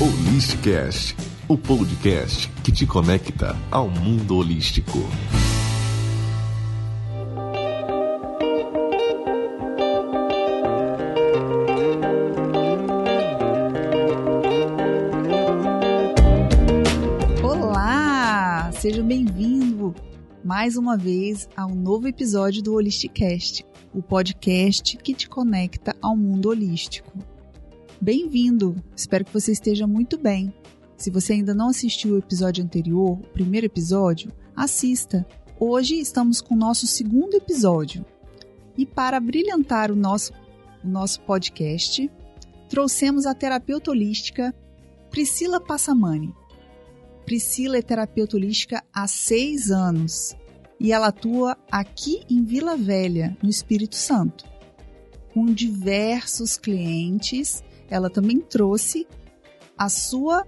Holisticast, o podcast que te conecta ao mundo holístico. Olá, seja bem-vindo mais uma vez a um novo episódio do Holisticast, o podcast que te conecta ao mundo holístico. Bem-vindo! Espero que você esteja muito bem. Se você ainda não assistiu o episódio anterior, o primeiro episódio, assista. Hoje estamos com o nosso segundo episódio. E para brilhantar o nosso, o nosso podcast, trouxemos a terapeuta holística Priscila Passamani. Priscila é terapeuta holística há seis anos e ela atua aqui em Vila Velha, no Espírito Santo, com diversos clientes ela também trouxe a sua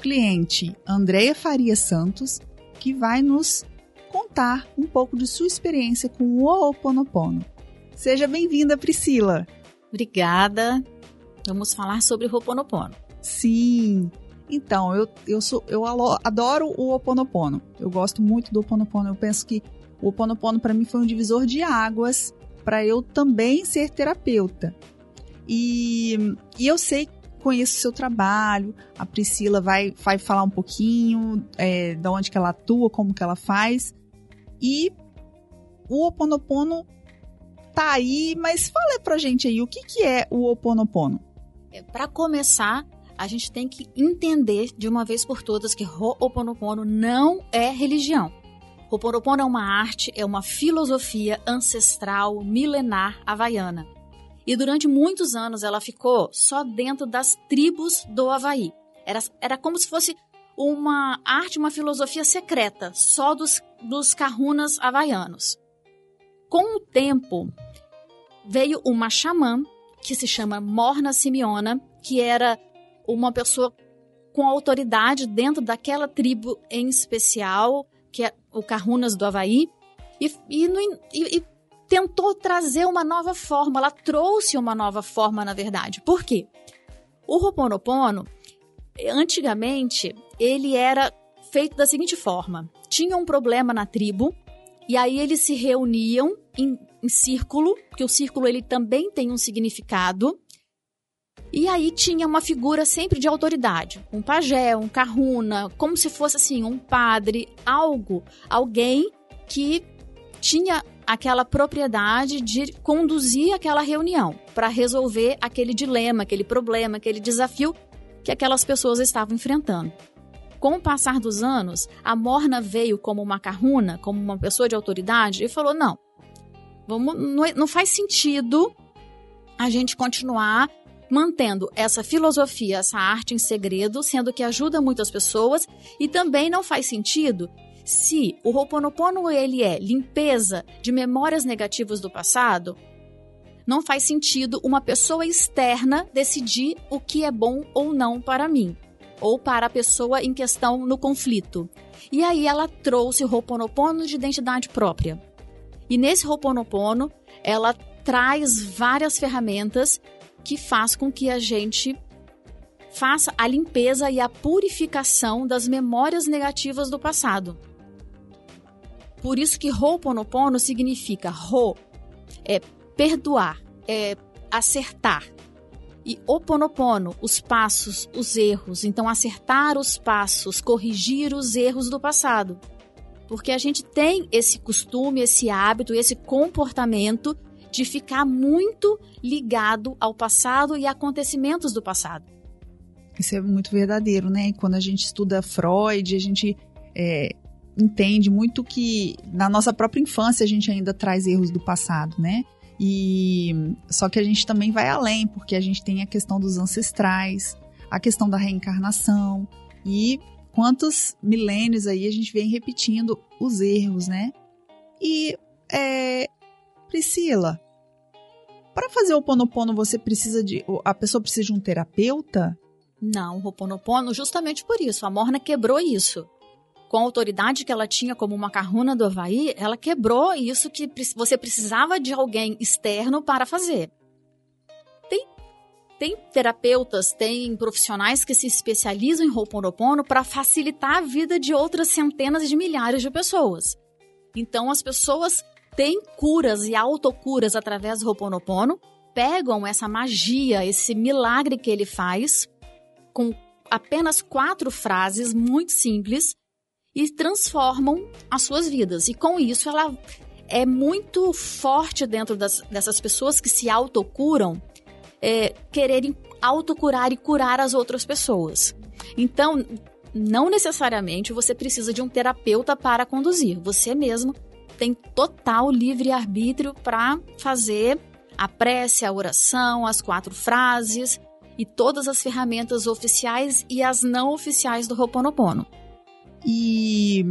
cliente Andréia Faria Santos, que vai nos contar um pouco de sua experiência com o Ho'oponopono. Seja bem-vinda, Priscila. Obrigada. Vamos falar sobre o Ho'oponopono. Sim. Então, eu, eu, sou, eu adoro o Ho'oponopono. Eu gosto muito do Ho'oponopono. Eu penso que o Ho'oponopono para mim foi um divisor de águas para eu também ser terapeuta. E, e eu sei, conheço o seu trabalho, a Priscila vai, vai falar um pouquinho é, de onde que ela atua, como que ela faz. E o Ho Oponopono tá aí, mas fala pra gente aí, o que, que é o Ho Oponopono? É, para começar, a gente tem que entender de uma vez por todas que Ho'oponopono não é religião. Ho'oponopono é uma arte, é uma filosofia ancestral, milenar havaiana e durante muitos anos ela ficou só dentro das tribos do Havaí. Era, era como se fosse uma arte, uma filosofia secreta, só dos, dos kahunas havaianos. Com o tempo, veio uma xamã, que se chama Morna Simeona, que era uma pessoa com autoridade dentro daquela tribo em especial, que é o Kahunas do Havaí, e, e, e, e tentou trazer uma nova forma, ela trouxe uma nova forma, na verdade. Por quê? O Ho'oponopono, antigamente, ele era feito da seguinte forma: tinha um problema na tribo, e aí eles se reuniam em, em círculo, porque o círculo ele também tem um significado. E aí tinha uma figura sempre de autoridade, um pajé, um kahuna, como se fosse assim, um padre, algo, alguém que tinha aquela propriedade de conduzir aquela reunião para resolver aquele dilema, aquele problema, aquele desafio que aquelas pessoas estavam enfrentando. Com o passar dos anos, a Morna veio como uma carruna, como uma pessoa de autoridade e falou: não, vamos, não, é, não faz sentido a gente continuar mantendo essa filosofia, essa arte em segredo, sendo que ajuda muitas pessoas, e também não faz sentido se o Ho'oponopono ele é limpeza de memórias negativas do passado, não faz sentido uma pessoa externa decidir o que é bom ou não para mim, ou para a pessoa em questão no conflito. E aí ela trouxe o Ho'oponopono de identidade própria. E nesse Ho'oponopono, ela traz várias ferramentas que faz com que a gente faça a limpeza e a purificação das memórias negativas do passado. Por isso que Ho'oponopono significa Ho é perdoar, é acertar. E Oponopono, os passos, os erros. Então, acertar os passos, corrigir os erros do passado. Porque a gente tem esse costume, esse hábito, esse comportamento de ficar muito ligado ao passado e acontecimentos do passado. Isso é muito verdadeiro, né? Quando a gente estuda Freud, a gente é, entende muito que na nossa própria infância a gente ainda traz erros do passado, né? E só que a gente também vai além, porque a gente tem a questão dos ancestrais, a questão da reencarnação e quantos milênios aí a gente vem repetindo os erros, né? E é, Priscila, para fazer o ponopono você precisa de a pessoa precisa de um terapeuta? Não, o ponopono justamente por isso. A Morna quebrou isso com a autoridade que ela tinha como uma carruna do Havaí, ela quebrou isso que você precisava de alguém externo para fazer. Tem tem terapeutas, tem profissionais que se especializam em Ho'oponopono para facilitar a vida de outras centenas de milhares de pessoas. Então, as pessoas têm curas e autocuras através do Ho'oponopono, pegam essa magia, esse milagre que ele faz, com apenas quatro frases muito simples, e transformam as suas vidas. E com isso, ela é muito forte dentro das, dessas pessoas que se autocuram, é, quererem autocurar e curar as outras pessoas. Então, não necessariamente você precisa de um terapeuta para conduzir. Você mesmo tem total livre-arbítrio para fazer a prece, a oração, as quatro frases e todas as ferramentas oficiais e as não oficiais do Ho'oponopono. E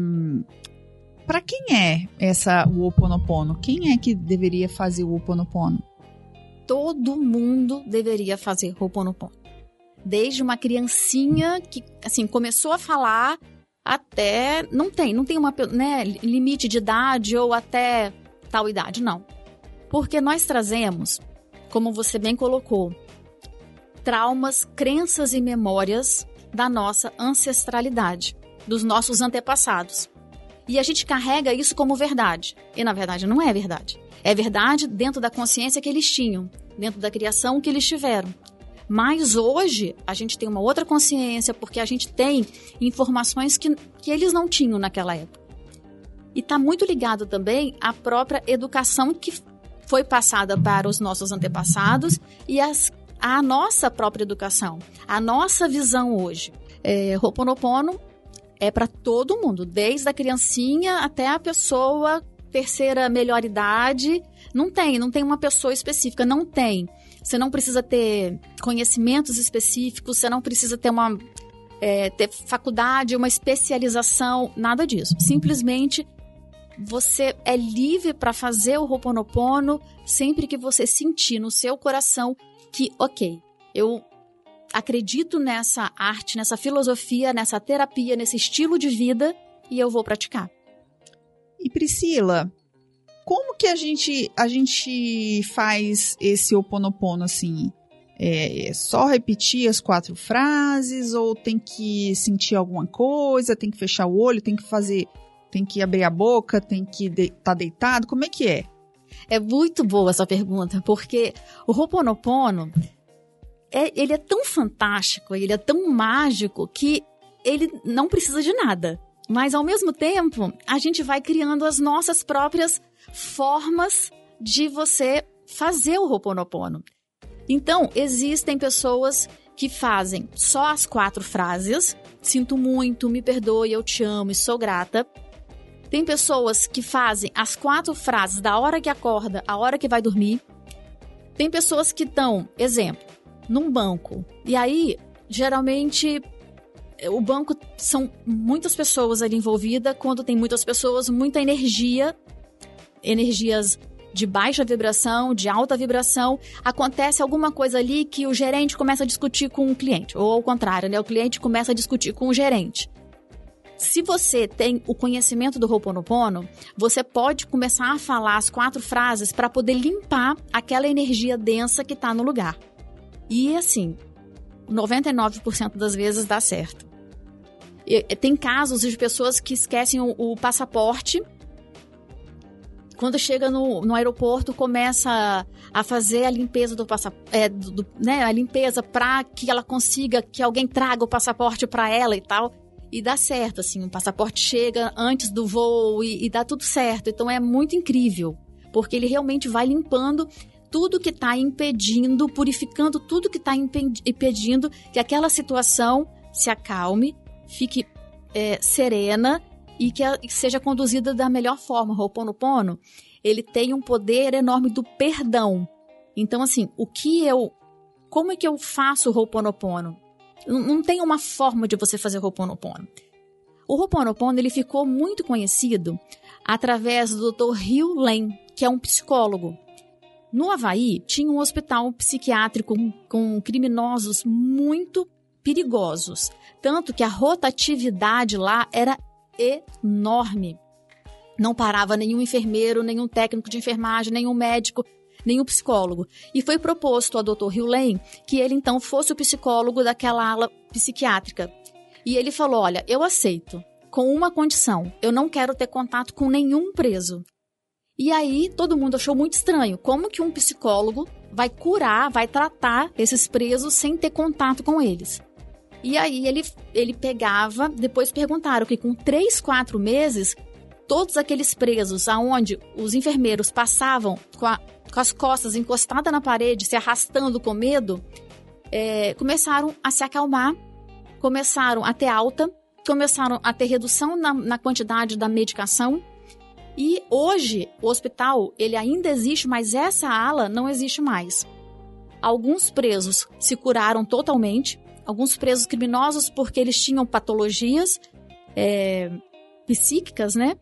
para quem é essa o Ho'oponopono? Quem é que deveria fazer o Ho'oponopono? Todo mundo deveria fazer Ho'oponopono. Desde uma criancinha que assim começou a falar até não tem, não tem uma né, limite de idade ou até tal idade, não. Porque nós trazemos, como você bem colocou, traumas, crenças e memórias da nossa ancestralidade, dos nossos antepassados. E a gente carrega isso como verdade. E na verdade não é verdade. É verdade dentro da consciência que eles tinham, dentro da criação que eles tiveram. Mas hoje a gente tem uma outra consciência porque a gente tem informações que, que eles não tinham naquela época. E está muito ligado também à própria educação que foi passada para os nossos antepassados e as, a nossa própria educação, a nossa visão hoje. É, Ho'oponopono é para todo mundo, desde a criancinha até a pessoa terceira melhor idade. Não tem, não tem uma pessoa específica, não tem. Você não precisa ter conhecimentos específicos, você não precisa ter uma é, ter faculdade, uma especialização, nada disso. Simplesmente você é livre para fazer o Ho'oponopono sempre que você sentir no seu coração que, ok, eu acredito nessa arte, nessa filosofia, nessa terapia, nesse estilo de vida e eu vou praticar. E Priscila, como que a gente a gente faz esse oponopono assim? É, é só repetir as quatro frases ou tem que sentir alguma coisa, tem que fechar o olho, tem que fazer, tem que abrir a boca, tem que estar de, tá deitado? Como é que é? É muito boa essa pergunta, porque o Ho'oponopono, é, ele é tão fantástico, ele é tão mágico que ele não precisa de nada. Mas ao mesmo tempo, a gente vai criando as nossas próprias formas de você fazer o Ho'oponopono. Então, existem pessoas que fazem só as quatro frases: sinto muito, me perdoe, eu te amo e sou grata. Tem pessoas que fazem as quatro frases da hora que acorda, a hora que vai dormir. Tem pessoas que estão, exemplo, num banco. E aí, geralmente, o banco são muitas pessoas ali envolvidas. Quando tem muitas pessoas, muita energia, energias de baixa vibração, de alta vibração, acontece alguma coisa ali que o gerente começa a discutir com o cliente, ou ao contrário, né? O cliente começa a discutir com o gerente. Se você tem o conhecimento do Ho'oponopono, você pode começar a falar as quatro frases para poder limpar aquela energia densa que está no lugar. E assim, 99% das vezes dá certo. E, tem casos de pessoas que esquecem o, o passaporte. Quando chega no, no aeroporto, começa a, fazer a limpeza do passaporte, é, do, né, a limpeza para que ela consiga que alguém traga o passaporte para ela e tal. E dá certo, assim, o passaporte chega antes do voo e, e dá tudo certo. Então é muito incrível, porque ele realmente vai limpando tudo que está impedindo, purificando tudo que está impedindo que aquela situação se acalme, fique é, serena e que, seja conduzida da melhor forma. O Ho'oponopono, ele tem um poder enorme do perdão. Então, assim, o que eu... Como é que eu faço o Ho'oponopono? Não, não tem uma forma de você fazer o Ho'oponopono. O Ho'oponopono, ele ficou muito conhecido através do Dr. Hugh Lane, que é um psicólogo. No Havaí, tinha um hospital psiquiátrico com criminosos muito perigosos. Tanto que a rotatividade lá era enorme. Não parava nenhum enfermeiro, nenhum técnico de enfermagem, nenhum médico. nenhum psicólogo. E foi proposto ao Dr. Hugh que ele então fosse o psicólogo daquela ala psiquiátrica. E ele falou: Olha, eu aceito, com uma condição: eu não quero ter contato com nenhum preso. E aí todo mundo achou muito estranho. Como que um psicólogo vai curar, vai tratar esses presos sem ter contato com eles? E aí ele, ele pegava, depois perguntaram que com três, quatro meses, todos aqueles presos aonde os enfermeiros passavam com, a, com as costas encostadas na parede, se arrastando com medo, é, começaram a se acalmar, começaram a ter alta, começaram a ter redução na, na quantidade da medicação. E hoje o hospital ele ainda existe, mas essa ala não existe mais. Alguns presos se curaram totalmente, alguns presos criminosos porque eles tinham patologias é, psíquicas, né?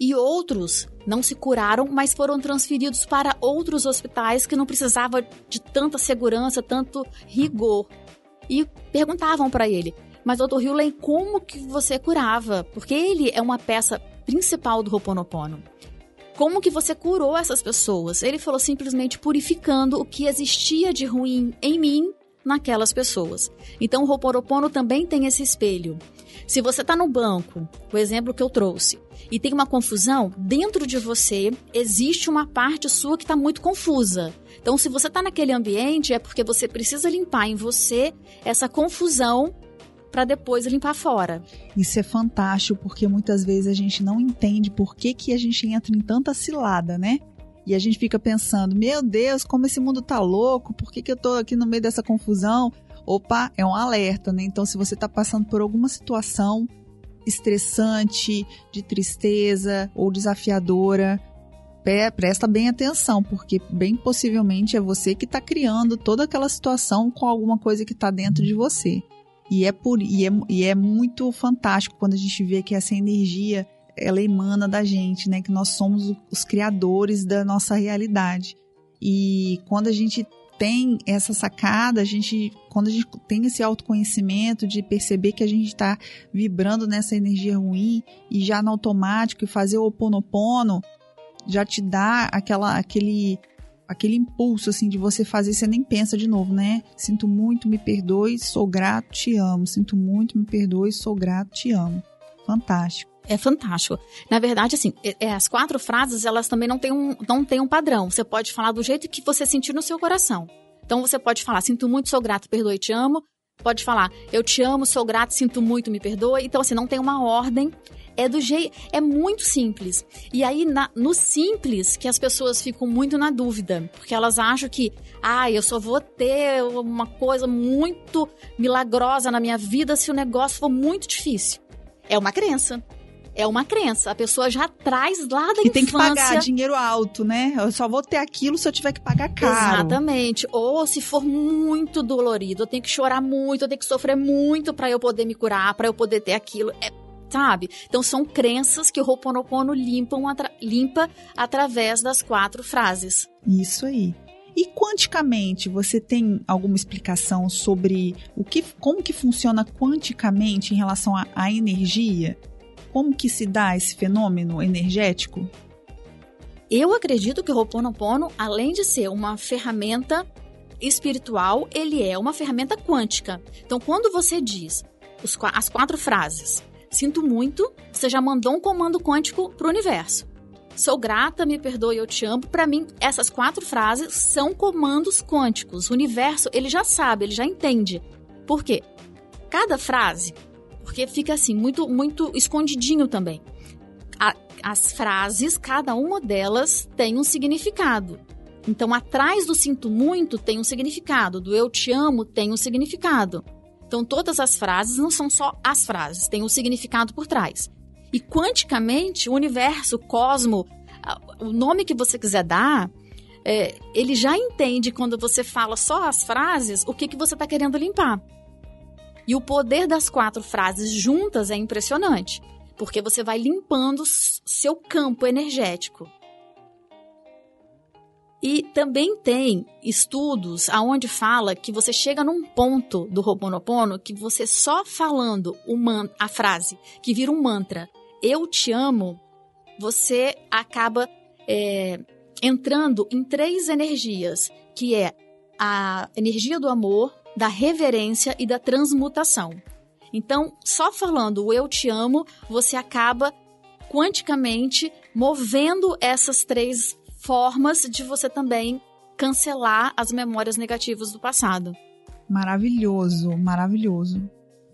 E outros não se curaram, mas foram transferidos para outros hospitais que não precisavam de tanta segurança, tanto rigor. E perguntavam para ele: "Mas doutor Hewley, como que você curava? Porque ele é uma peça principal do Ho'oponopono. Como que você curou essas pessoas? Ele falou simplesmente purificando o que existia de ruim em mim naquelas pessoas. Então o Ho'oponopono também tem esse espelho. Se você está no banco, o exemplo que eu trouxe, e tem uma confusão, dentro de você existe uma parte sua que está muito confusa. Então, se você está naquele ambiente, é porque você precisa limpar em você essa confusão para depois limpar fora. Isso é fantástico, porque muitas vezes a gente não entende por que, que a gente entra em tanta cilada, né? E a gente fica pensando, meu Deus, como esse mundo tá louco, por que, que eu tô aqui no meio dessa confusão? Opa, é um alerta, né? Então, se você tá passando por alguma situação estressante, de tristeza ou desafiadora, presta bem atenção, porque bem possivelmente é você que está criando toda aquela situação com alguma coisa que está dentro de você. E é, por, e, é, e é muito fantástico quando a gente vê que essa energia ela emana da gente, né? Que nós somos os criadores da nossa realidade. E quando a gente tem essa sacada, a gente, quando a gente tem esse autoconhecimento de perceber que a gente está vibrando nessa energia ruim e já no automático fazer o oponopono já te dá aquela, aquele, aquele impulso assim de você fazer, você nem pensa de novo, né? Sinto muito, me perdoe, sou grato, te amo. Sinto muito, me perdoe, sou grato, te amo. Fantástico é fantástico. Na verdade, assim, é, é, as quatro frases, elas também não têm, um, não têm um padrão. Você pode falar do jeito que você sentir no seu coração. Então, você pode falar, sinto muito, sou grato, perdoe, te amo. Pode falar, eu te amo, sou grato, sinto muito, me perdoe. Então, assim, não tem uma ordem. É do jeito, é muito simples. E aí, na, no simples, que as pessoas ficam muito na dúvida. Porque elas acham que, ah, eu só vou ter uma coisa muito milagrosa na minha vida se o negócio for muito difícil. É uma crença é uma crença. A pessoa já traz lá da que infância. tem que pagar dinheiro alto, né? Eu só vou ter aquilo se eu tiver que pagar caro. Exatamente. Ou se for muito dolorido, eu tenho que chorar muito, eu tenho que sofrer muito para eu poder me curar, para eu poder ter aquilo. É, sabe? Então são crenças que o Ho'oponopono atra limpa através das quatro frases. Isso aí. E quanticamente, você tem alguma explicação sobre o que, como que funciona quanticamente em relação à energia? Como que se dá esse fenômeno energético? Eu acredito que o Ho'oponopono, além de ser uma ferramenta espiritual, ele é uma ferramenta quântica. Então, quando você diz os, as quatro frases, sinto muito, você já mandou um comando quântico para o universo. Sou grata, me perdoe, eu te amo. Para mim, essas quatro frases são comandos quânticos. O universo, ele já sabe, ele já entende. Por quê? Cada frase porque fica assim, muito, muito escondidinho também. A, as frases, cada uma delas tem um significado. Então, atrás do sinto muito tem um significado, do eu te amo tem um significado. Então, todas as frases não são só as frases, tem um significado por trás. E quanticamente, o universo, o cosmo, o nome que você quiser dar, é, ele já entende quando você fala só as frases o que, que você está querendo limpar. E o poder das quatro frases juntas é impressionante, porque você vai limpando seu campo energético. E também tem estudos aonde fala que você chega num ponto do Ho'oponopono que você só falando a frase, que vira um mantra, eu te amo, você acaba é, entrando em três energias, que é a energia do amor, da reverência e da transmutação. Então, só falando o eu te amo, você acaba quanticamente movendo essas três formas de você também cancelar as memórias negativas do passado. Maravilhoso, maravilhoso.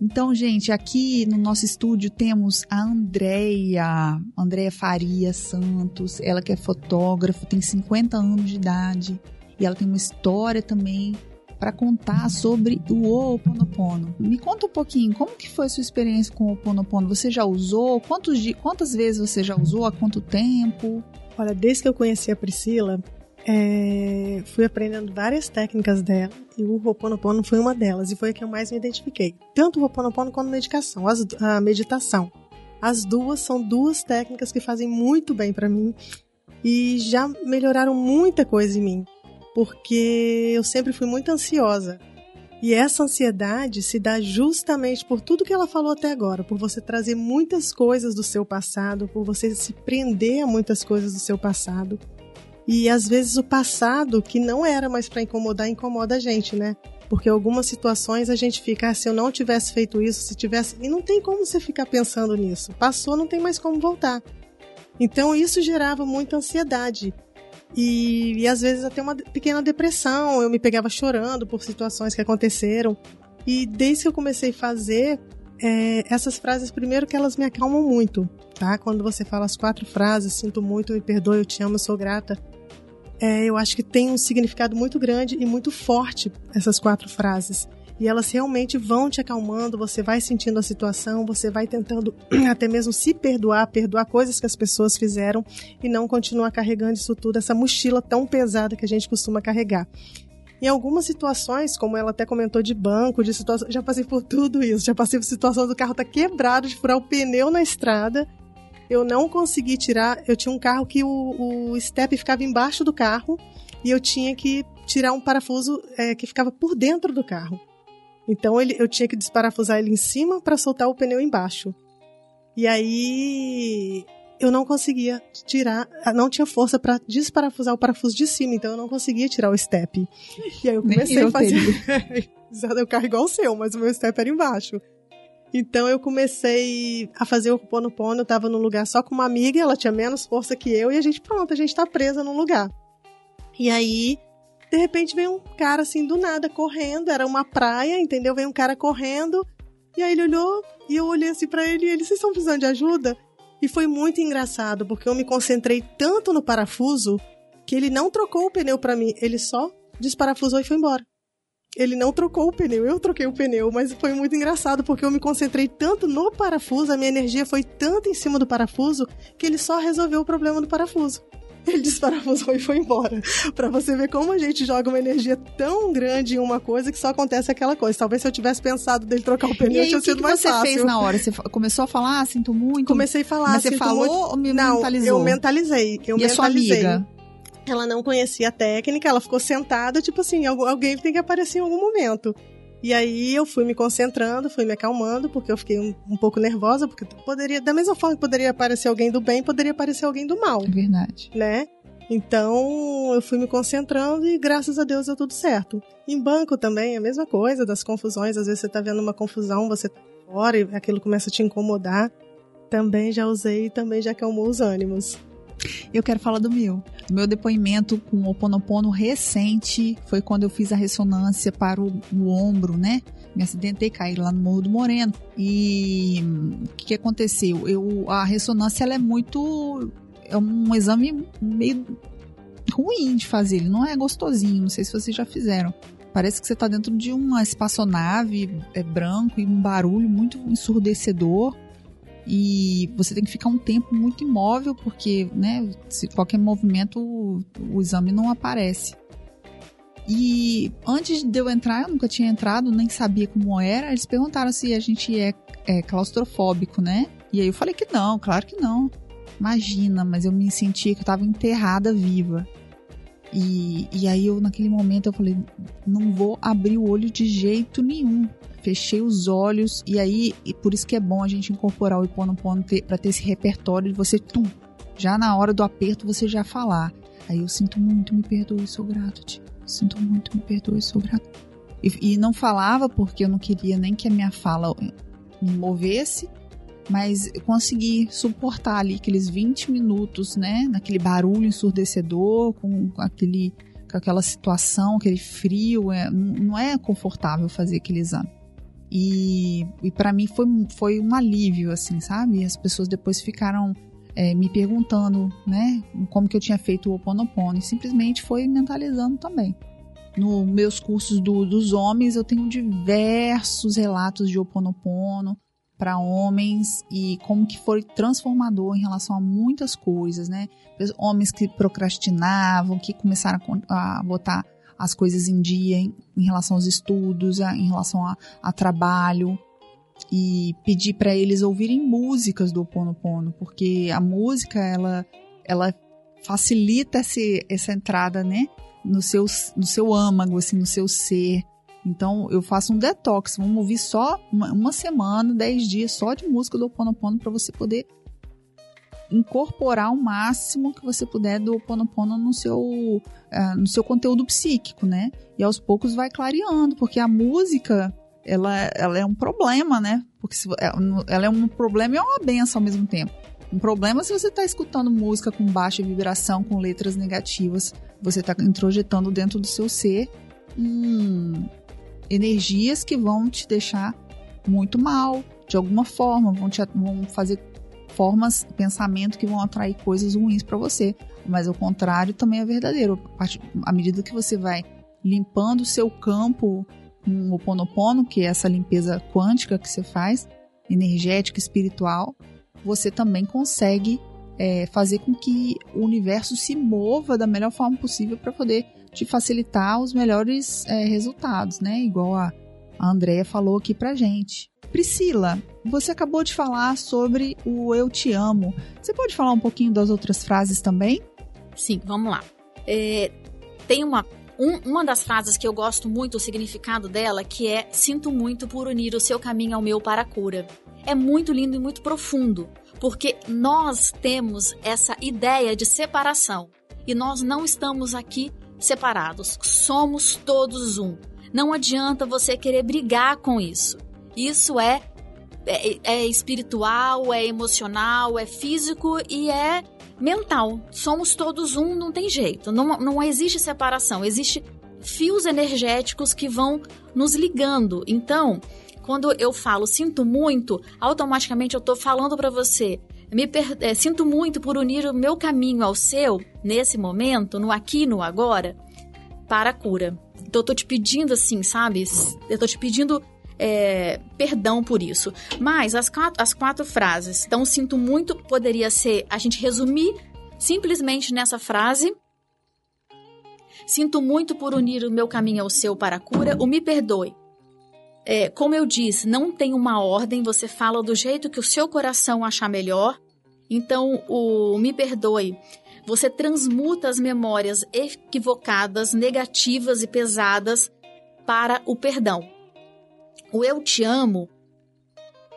Então, gente, aqui no nosso estúdio temos a Andréia, Andréia Faria Santos, ela que é fotógrafa, tem 50 anos de idade e ela tem uma história também para contar sobre o Ho'oponopono. Me conta um pouquinho, como que foi a sua experiência com o Ho'oponopono? Você já usou? Quantos, quantas vezes você já usou? Há quanto tempo? Olha, desde que eu conheci a Priscila, é, fui aprendendo várias técnicas dela e o Ho'oponopono foi uma delas e foi a que eu mais me identifiquei. Tanto o Ho'oponopono quanto a meditação. As, a meditação. As duas são duas técnicas que fazem muito bem para mim e já melhoraram muita coisa em mim, porque eu sempre fui muito ansiosa. E essa ansiedade se dá justamente por tudo que ela falou até agora, por você trazer muitas coisas do seu passado, por você se prender a muitas coisas do seu passado. E às vezes o passado, que não era mais para incomodar, incomoda a gente, né? Porque algumas situações a gente fica, ah, se eu não tivesse feito isso, se tivesse. E não tem como você ficar pensando nisso. Passou, não tem mais como voltar. Então isso gerava muita ansiedade. E, e às vezes até uma pequena depressão. Eu me pegava chorando por situações que aconteceram. E desde que eu comecei a fazer, é, essas frases, primeiro que elas me acalmam muito, tá? Quando você fala as quatro frases, sinto muito, me perdoe, eu te amo, eu sou grata, é, eu acho que tem um significado muito grande e muito forte essas quatro frases. E elas realmente vão te acalmando, você vai sentindo a situação, você vai tentando até mesmo se perdoar, perdoar coisas que as pessoas fizeram e não continuar carregando isso tudo, essa mochila tão pesada que a gente costuma carregar. Em algumas situações, como ela até comentou de banco, de situação, já passei por tudo isso. Já passei por situação do carro tá quebrado, de furar o pneu na estrada eu não consegui tirar. Eu tinha um carro que o, o step ficava embaixo do carro e eu tinha que tirar um parafuso é, que ficava por dentro do carro. Então ele, eu tinha que desparafusar ele em cima para soltar o pneu embaixo. E aí eu não conseguia tirar, não tinha força para desparafusar o parafuso de cima, então eu não conseguia tirar o step. E aí eu comecei eu a fazer. o carro igual o seu, mas o meu step era embaixo. Então eu comecei a fazer o Pono, eu tava num lugar só com uma amiga, ela tinha menos força que eu, e a gente, pronto, a gente tá presa num lugar. E aí, de repente vem um cara assim do nada correndo, era uma praia, entendeu? Vem um cara correndo, e aí ele olhou, e eu olhei assim para ele, e ele, vocês estão precisando de ajuda? E foi muito engraçado, porque eu me concentrei tanto no parafuso que ele não trocou o pneu para mim, ele só desparafusou e foi embora ele não trocou o pneu, eu troquei o pneu, mas foi muito engraçado porque eu me concentrei tanto no parafuso, a minha energia foi tanto em cima do parafuso que ele só resolveu o problema do parafuso. Ele desparafusou e foi embora. para você ver como a gente joga uma energia tão grande em uma coisa que só acontece aquela coisa. Talvez se eu tivesse pensado dele trocar o pneu, aí, tinha sido mais fácil. O que você fez na hora? Você começou a falar, ah, sinto muito? Comecei a falar, Mas você falou muito... ou me Não, mentalizou? eu mentalizei. Eu e mentalizei. a sua amiga? ela não conhecia a técnica, ela ficou sentada, tipo assim, alguém tem que aparecer em algum momento. E aí eu fui me concentrando, fui me acalmando, porque eu fiquei um, um, pouco nervosa, porque poderia, da mesma forma que poderia aparecer alguém do bem, poderia aparecer alguém do mal. É verdade. Né? Então eu fui me concentrando e graças a Deus deu tudo certo. Em banco também, a mesma coisa, das confusões, às vezes você tá vendo uma confusão, você tá fora e aquilo começa a te incomodar. Também já usei e também já acalmou os ânimos. Eu quero falar do meu. Meu depoimento com o Oponopono recente foi quando eu fiz a ressonância para o, o ombro, né? Me acidentei, caí lá no Morro do Moreno. E o que, que, aconteceu? Eu, a ressonância ela é muito. É um exame meio ruim de fazer. Ele não é gostosinho. Não sei se vocês já fizeram. Parece que você está dentro de uma espaçonave é branco e um barulho muito ensurdecedor e você tem que ficar um tempo muito imóvel porque, né, se qualquer movimento o, o exame não aparece. E antes de eu entrar, eu nunca tinha entrado, nem sabia como era. Eles perguntaram se a gente é, é claustrofóbico, né? E aí eu falei que não, claro que não. Imagina, mas eu me sentia que eu estava enterrada viva. E, e aí eu, naquele momento, eu falei, não vou abrir o olho de jeito nenhum fechei os olhos e aí e por isso que é bom a gente incorporar o Iponopono para ter esse repertório de você tum, já na hora do aperto você já falar. Aí eu sinto muito, me perdoe, sou grato, tia. Sinto muito, me perdoe, sou grato. E, e não falava porque eu não queria nem que a minha fala me movesse, mas eu consegui suportar ali aqueles 20 minutos, né, naquele barulho ensurdecedor, com aquele com aquela situação, aquele frio, é, não é confortável fazer aquele exame. E, e para mim foi, foi um alívio, assim, sabe? As pessoas depois ficaram é, me perguntando, né, como que eu tinha feito o Ho Oponopono. E simplesmente foi mentalizando também. Nos meus cursos do, dos homens, eu tenho diversos relatos de Ho Oponopono para homens e como que foi transformador em relação a muitas coisas, né? Homens que procrastinavam, que começaram a, botar as coisas em dia em, em relação aos estudos, a, em relação a, a trabalho e pedir para eles ouvirem músicas do Ho Oponopono, porque a música ela ela facilita esse, essa entrada, né, no seu no seu âmago, assim, no seu ser. Então eu faço um detox, vamos ouvir só uma, uma semana, dez dias só de música do Ho Oponopono para você poder incorporar o máximo que você puder do Ho Oponopono no seu, uh, no seu conteúdo psíquico, né? E aos poucos vai clareando, porque a música ela, ela é um problema, né? Porque se, é, ela é um problema e é uma benção ao mesmo tempo. Um problema se você está escutando música com baixa vibração, com letras negativas, você está introjetando dentro do seu ser um, energias que vão te deixar muito mal, de alguma forma, vão, te, vão fazer formas, pensamento que vão atrair coisas ruins para você. Mas o contrário também é verdadeiro. À medida que você vai limpando o seu campo com o Ponopono, que é essa limpeza quântica que você faz, energética, espiritual, você também consegue é, fazer com que o universo se mova da melhor forma possível para poder te facilitar os melhores é, resultados, né? Igual a, a Andrea falou aqui pra gente. Priscila, você acabou de falar sobre o eu te amo. Você pode falar um pouquinho das outras frases também? Sim, vamos lá. É, tem uma, um, uma das frases que eu gosto muito, o significado dela, que é Sinto muito por unir o seu caminho ao meu para a cura. É muito lindo e muito profundo, porque nós temos essa ideia de separação e nós não estamos aqui separados. Somos todos um. Não adianta você querer brigar com isso. Isso é, é, é espiritual, é emocional, é físico e é mental. Somos todos um, não tem jeito. Não, não existe separação. Existe fios energéticos que vão nos ligando. Então, quando eu falo sinto muito, automaticamente eu estou falando para você me per... é, sinto muito por unir o meu caminho ao seu, nesse momento, no aqui no agora, para a cura. Então eu tô te pedindo assim, sabe? Eu tô te pedindo é, perdão por isso. Mas as quatro, as quatro frases, então sinto muito, poderia ser a gente resumir simplesmente nessa frase. Sinto muito por unir o meu caminho ao seu para a cura. O me perdoe. É, como eu disse, não tem uma ordem, você fala do jeito que o seu coração achar melhor. Então, o me perdoe. Você transmuta as memórias equivocadas, negativas e pesadas para o perdão. O eu te amo,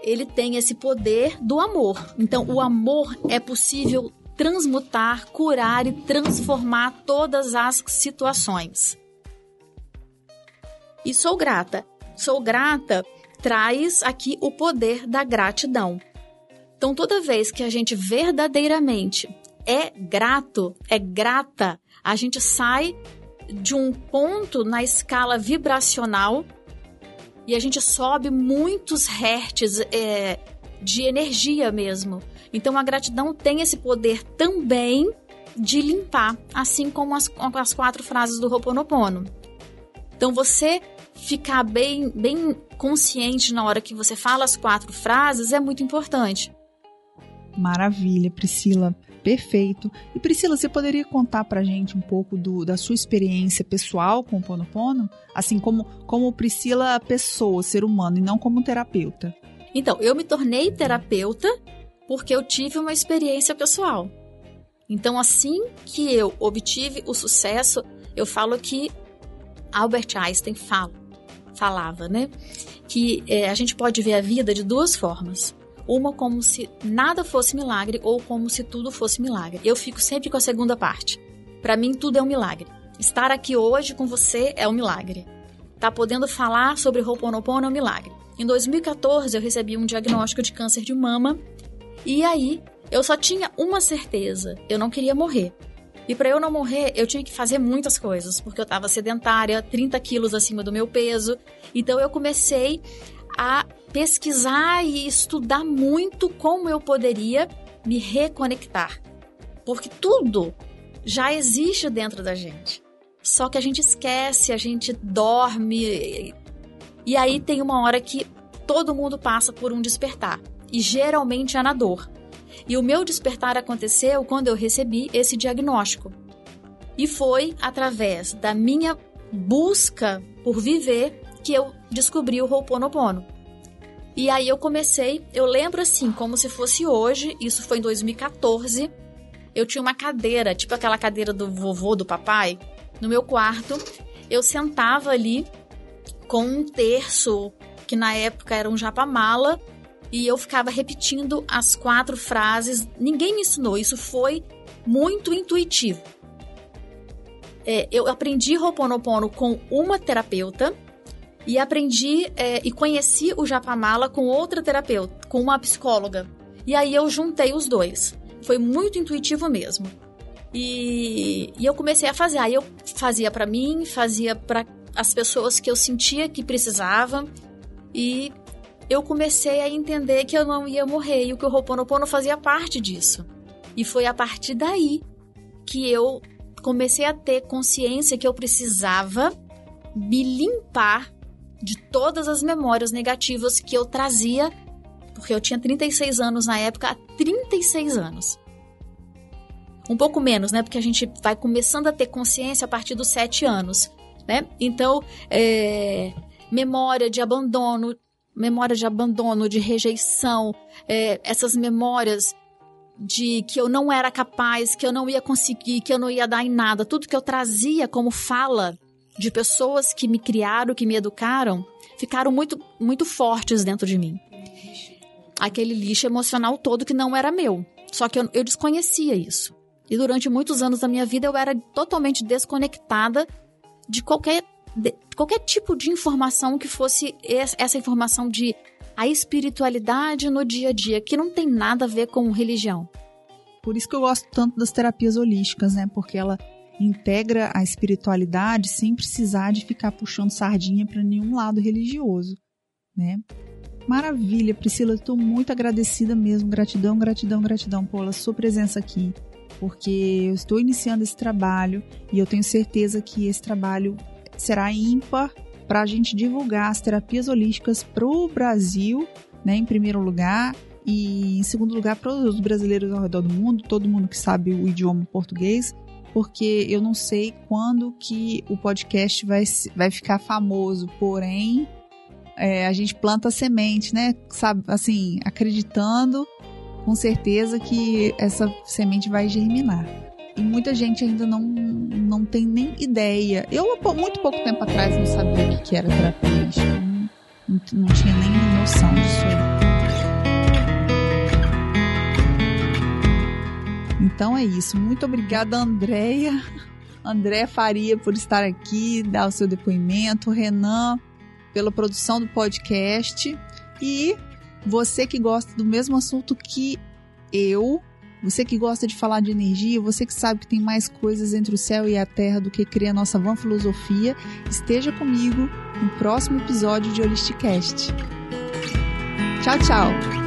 ele tem esse poder do amor. Então, o amor é possível transmutar, curar e transformar todas as situações. E sou grata. Sou grata traz aqui o poder da gratidão. Então, toda vez que a gente verdadeiramente é grato, é grata, a gente sai de um ponto na escala vibracional e a gente sobe muitos hertz é, de energia mesmo. Então, a gratidão tem esse poder também de limpar, assim como as, as quatro frases do Ho'oponopono. Então, você ficar bem, bem consciente na hora que você fala as quatro frases é muito importante. Maravilha, Priscila. Perfeito. E Priscila, você poderia contar pra gente um pouco do, da sua experiência pessoal com o Ponopono? Assim como, como Priscila pessoa, ser humano, e não como terapeuta. Então, eu me tornei terapeuta porque eu tive uma experiência pessoal. Então, assim que eu obtive o sucesso, eu falo que Albert Einstein fala, falava, né? Que é, a gente pode ver a vida de duas formas uma como se nada fosse milagre ou como se tudo fosse milagre. Eu fico sempre com a segunda parte. Para mim, tudo é um milagre. Estar aqui hoje com você é um milagre. Tá podendo falar sobre Ho'oponopono é um milagre. Em 2014, eu recebi um diagnóstico de câncer de mama. E aí, eu só tinha uma certeza: eu não queria morrer. E para eu não morrer, eu tinha que fazer muitas coisas, porque eu estava sedentária, 30 quilos acima do meu peso. Então eu comecei a pesquisar e estudar muito como eu poderia me reconectar. Porque tudo já existe dentro da gente. Só que a gente esquece, a gente dorme. E aí tem uma hora que todo mundo passa por um despertar. E geralmente é na dor. E o meu despertar aconteceu quando eu recebi esse diagnóstico. E foi através da minha busca por viver que eu descobri o Ho'oponopono. E aí eu comecei, eu lembro assim, como se fosse hoje, isso foi em 2014. Eu tinha uma cadeira, tipo aquela cadeira do vovô, do papai, no meu quarto. Eu sentava ali com um terço, que na época era um japamala, e eu ficava repetindo as quatro frases. Ninguém me ensinou, isso foi muito intuitivo. É, eu aprendi Ho'oponopono com uma terapeuta e aprendi é, e conheci o Japamala com outra terapeuta, com uma psicóloga. E aí eu juntei os dois. Foi muito intuitivo mesmo. E, e eu comecei a fazer. Aí eu fazia para mim, fazia para as pessoas que eu sentia que precisavam. E eu comecei a entender que eu não ia morrer e o que o Ho'oponopono fazia parte disso. E foi a partir daí que eu comecei a ter consciência que eu precisava me limpar de todas as memórias negativas que eu trazia, porque eu tinha 36 anos na época, há 36 anos. Um pouco menos, né? Porque a gente vai começando a ter consciência a partir dos 7 anos, né? Então, é, memória de abandono, memória de abandono, de rejeição, é, essas memórias de que eu não era capaz, que eu não ia conseguir, que eu não ia dar em nada, tudo que eu trazia como fala de pessoas que me criaram, que me educaram, ficaram muito, muito fortes dentro de mim. Aquele lixo emocional todo que não era meu. Só que eu, eu desconhecia isso. E durante muitos anos da minha vida eu era totalmente desconectada de qualquer de, qualquer tipo de informação que fosse essa informação de a espiritualidade no dia a dia, que não tem nada a ver com religião. Por isso que eu gosto tanto das terapias holísticas, né? Porque ela integra a espiritualidade sem precisar de ficar puxando sardinha para nenhum lado religioso, né? Maravilha, Priscila, estou muito agradecida mesmo. Gratidão, gratidão, gratidão pela sua presença aqui, porque eu estou iniciando esse trabalho e eu tenho certeza que esse trabalho será ímpar para a gente divulgar as terapias holísticas para o Brasil, né, em primeiro lugar, e em segundo lugar para os brasileiros ao redor do mundo, todo mundo que sabe o idioma português, porque eu não sei quando que o podcast vai, vai ficar famoso, porém é, a gente planta semente, né? Sabe, assim, acreditando com certeza que essa semente vai germinar e muita gente ainda não, não tem nem ideia. Eu, muito pouco tempo atrás, não sabia o que era terapia não, não tinha nem noção disso Então é isso. Muito obrigada, Andréia. André Faria por estar aqui, dar o seu depoimento. Renan, pela produção do podcast. E você que gosta do mesmo assunto que eu, você que gosta de falar de energia, você que sabe que tem mais coisas entre o céu e a terra do que cria a nossa van filosofia, esteja comigo no próximo episódio de Holisticast. Tchau, tchau!